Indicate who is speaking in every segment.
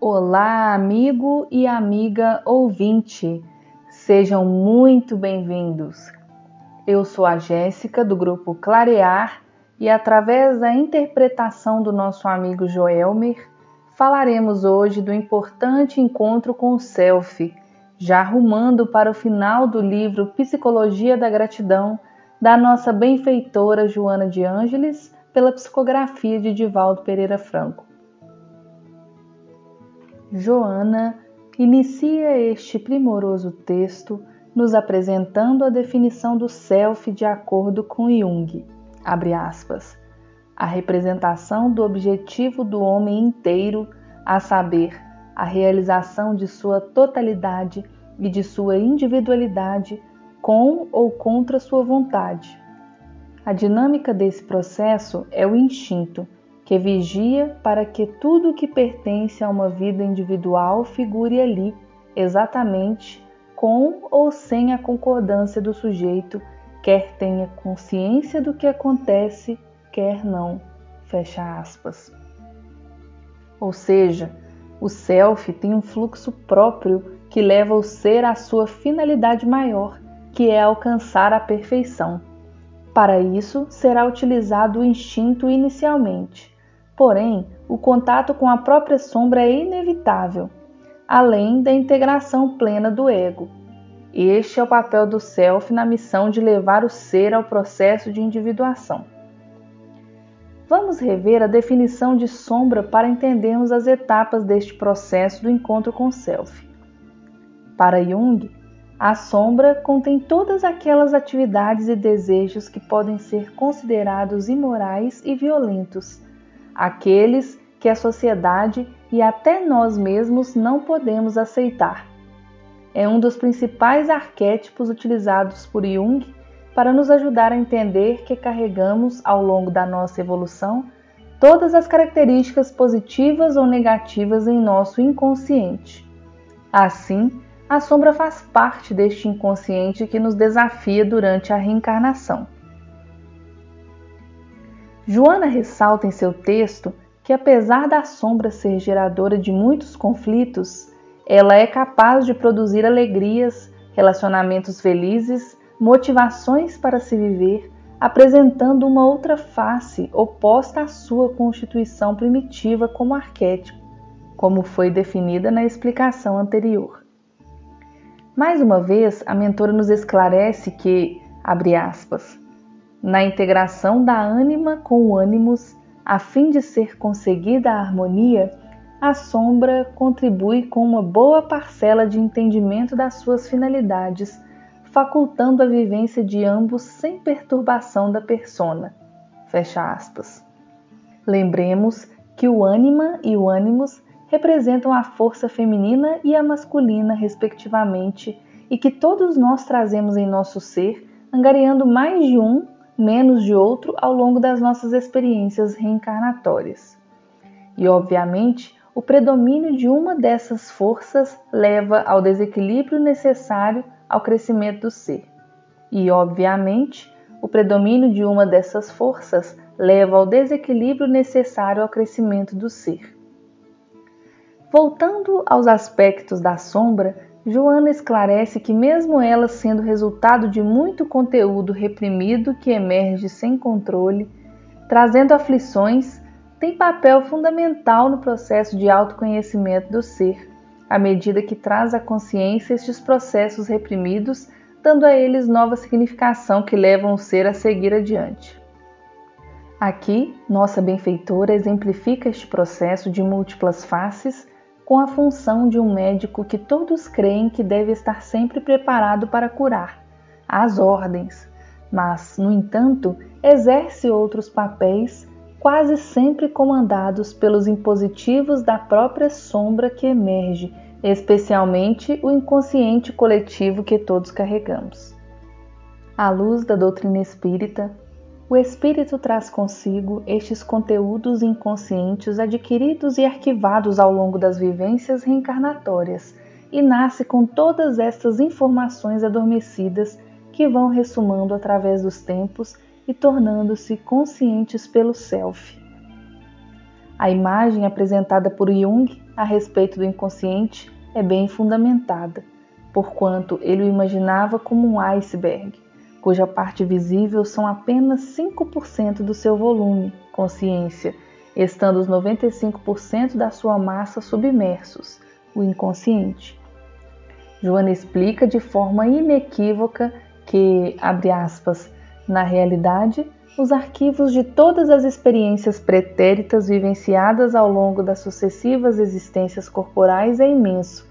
Speaker 1: Olá, amigo e amiga ouvinte, sejam muito bem-vindos. Eu sou a Jéssica do grupo Clarear e, através da interpretação do nosso amigo Joelmer, falaremos hoje do importante encontro com o Self, já arrumando para o final do livro Psicologia da Gratidão, da nossa benfeitora Joana de Ângeles, pela psicografia de Divaldo Pereira Franco. Joana inicia este primoroso texto nos apresentando a definição do self de acordo com Jung. Aspas. A representação do objetivo do homem inteiro, a saber, a realização de sua totalidade e de sua individualidade com ou contra sua vontade. A dinâmica desse processo é o instinto, que vigia para que tudo o que pertence a uma vida individual figure ali, exatamente com ou sem a concordância do sujeito, quer tenha consciência do que acontece, quer não. Fecha aspas. Ou seja, o self tem um fluxo próprio que leva o ser à sua finalidade maior, que é alcançar a perfeição. Para isso, será utilizado o instinto inicialmente, Porém, o contato com a própria sombra é inevitável, além da integração plena do ego. Este é o papel do self na missão de levar o ser ao processo de individuação. Vamos rever a definição de sombra para entendermos as etapas deste processo do encontro com o self. Para Jung, a sombra contém todas aquelas atividades e desejos que podem ser considerados imorais e violentos aqueles que a sociedade e até nós mesmos não podemos aceitar. É um dos principais arquétipos utilizados por Jung para nos ajudar a entender que carregamos ao longo da nossa evolução todas as características positivas ou negativas em nosso inconsciente. Assim, a sombra faz parte deste inconsciente que nos desafia durante a reencarnação. Joana ressalta em seu texto que, apesar da sombra ser geradora de muitos conflitos, ela é capaz de produzir alegrias, relacionamentos felizes, motivações para se viver, apresentando uma outra face oposta à sua constituição primitiva como arquétipo, como foi definida na explicação anterior. Mais uma vez, a mentora nos esclarece que, abre aspas, na integração da ânima com o ânimos, a fim de ser conseguida a harmonia, a sombra contribui com uma boa parcela de entendimento das suas finalidades, facultando a vivência de ambos sem perturbação da persona. Fecha aspas. Lembremos que o ânima e o ânimos representam a força feminina e a masculina, respectivamente, e que todos nós trazemos em nosso ser, angariando mais de um menos de outro ao longo das nossas experiências reencarnatórias. E, obviamente, o predomínio de uma dessas forças leva ao desequilíbrio necessário ao crescimento do ser. E, obviamente, o predomínio de uma dessas forças leva ao desequilíbrio necessário ao crescimento do ser. Voltando aos aspectos da sombra, Joana esclarece que, mesmo ela sendo resultado de muito conteúdo reprimido que emerge sem controle, trazendo aflições, tem papel fundamental no processo de autoconhecimento do ser, à medida que traz à consciência estes processos reprimidos, dando a eles nova significação que levam o ser a seguir adiante. Aqui, nossa benfeitora exemplifica este processo de múltiplas faces com a função de um médico que todos creem que deve estar sempre preparado para curar, às ordens, mas, no entanto, exerce outros papéis quase sempre comandados pelos impositivos da própria sombra que emerge, especialmente o inconsciente coletivo que todos carregamos. À luz da doutrina espírita, o espírito traz consigo estes conteúdos inconscientes adquiridos e arquivados ao longo das vivências reencarnatórias e nasce com todas estas informações adormecidas que vão ressumando através dos tempos e tornando-se conscientes pelo self. A imagem apresentada por Jung a respeito do inconsciente é bem fundamentada, porquanto ele o imaginava como um iceberg, cuja parte visível são apenas 5% do seu volume, consciência, estando os 95% da sua massa submersos, o inconsciente. Joana explica de forma inequívoca que, abre aspas, na realidade, os arquivos de todas as experiências pretéritas vivenciadas ao longo das sucessivas existências corporais é imenso,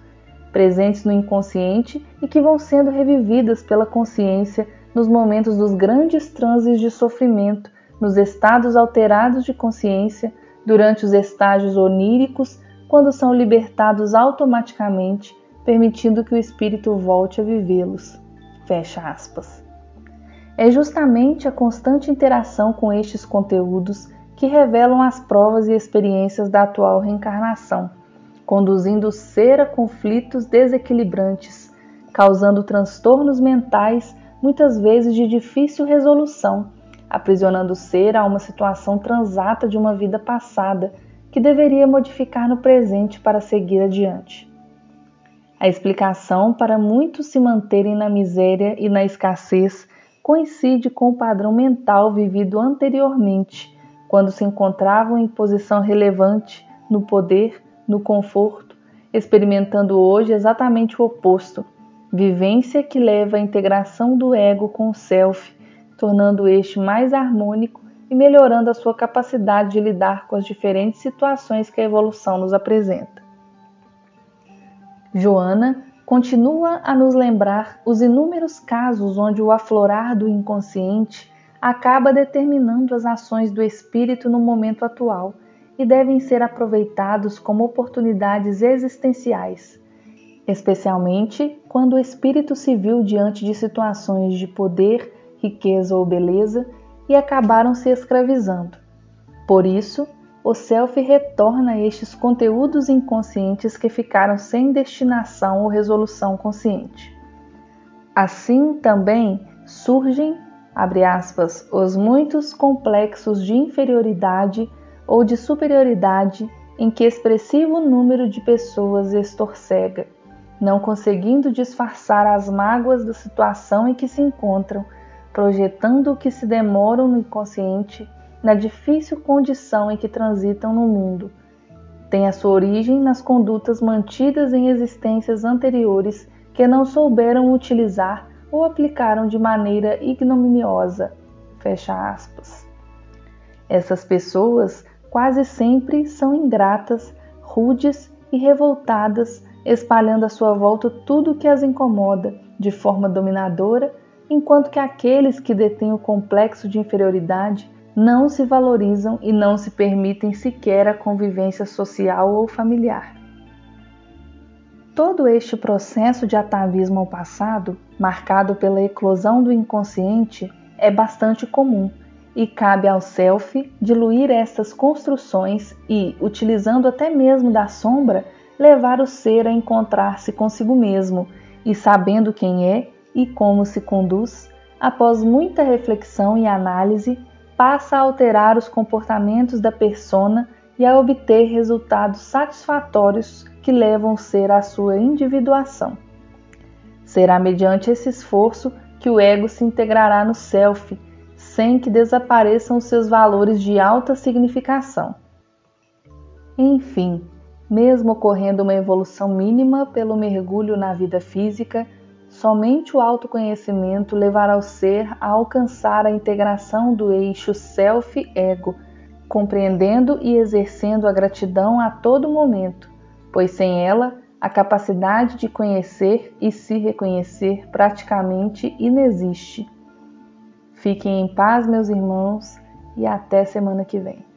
Speaker 1: presentes no inconsciente e que vão sendo revividas pela consciência nos momentos dos grandes transes de sofrimento, nos estados alterados de consciência, durante os estágios oníricos, quando são libertados automaticamente, permitindo que o espírito volte a vivê-los. Fecha aspas. É justamente a constante interação com estes conteúdos que revelam as provas e experiências da atual reencarnação, conduzindo o ser a conflitos desequilibrantes, causando transtornos mentais muitas vezes de difícil resolução, aprisionando o ser a uma situação transata de uma vida passada que deveria modificar no presente para seguir adiante. A explicação para muitos se manterem na miséria e na escassez coincide com o padrão mental vivido anteriormente, quando se encontravam em posição relevante no poder, no conforto, experimentando hoje exatamente o oposto, vivência que leva à integração do ego com o self, tornando este mais harmônico e melhorando a sua capacidade de lidar com as diferentes situações que a evolução nos apresenta. Joana continua a nos lembrar os inúmeros casos onde o aflorar do inconsciente acaba determinando as ações do espírito no momento atual e devem ser aproveitados como oportunidades existenciais, especialmente quando o espírito se viu diante de situações de poder, riqueza ou beleza e acabaram se escravizando. Por isso, o self retorna estes conteúdos inconscientes que ficaram sem destinação ou resolução consciente. Assim também surgem, abre aspas, os muitos complexos de inferioridade ou de superioridade em que expressivo número de pessoas estorcega, não conseguindo disfarçar as mágoas da situação em que se encontram, projetando o que se demoram no inconsciente na difícil condição em que transitam no mundo. Tem a sua origem nas condutas mantidas em existências anteriores que não souberam utilizar ou aplicaram de maneira ignominiosa. Fecha aspas. Essas pessoas quase sempre são ingratas, rudes e revoltadas, espalhando à sua volta tudo que as incomoda de forma dominadora, enquanto que aqueles que detêm o complexo de inferioridade não se valorizam e não se permitem sequer a convivência social ou familiar. Todo este processo de atavismo ao passado, marcado pela eclosão do inconsciente, é bastante comum e cabe ao self diluir estas construções e, utilizando até mesmo da sombra, levar o ser a encontrar-se consigo mesmo e sabendo quem é e como se conduz, após muita reflexão e análise, passa a alterar os comportamentos da persona e a obter resultados satisfatórios que levam o ser à sua individuação. Será mediante esse esforço que o ego se integrará no self, sem que desapareçam seus valores de alta significação. Enfim, mesmo ocorrendo uma evolução mínima pelo mergulho na vida física, Somente o autoconhecimento levará o ser a alcançar a integração do eixo self-ego, compreendendo e exercendo a gratidão a todo momento, pois sem ela, a capacidade de conhecer e se reconhecer praticamente inexiste. Fiquem em paz, meus irmãos, e até semana que vem.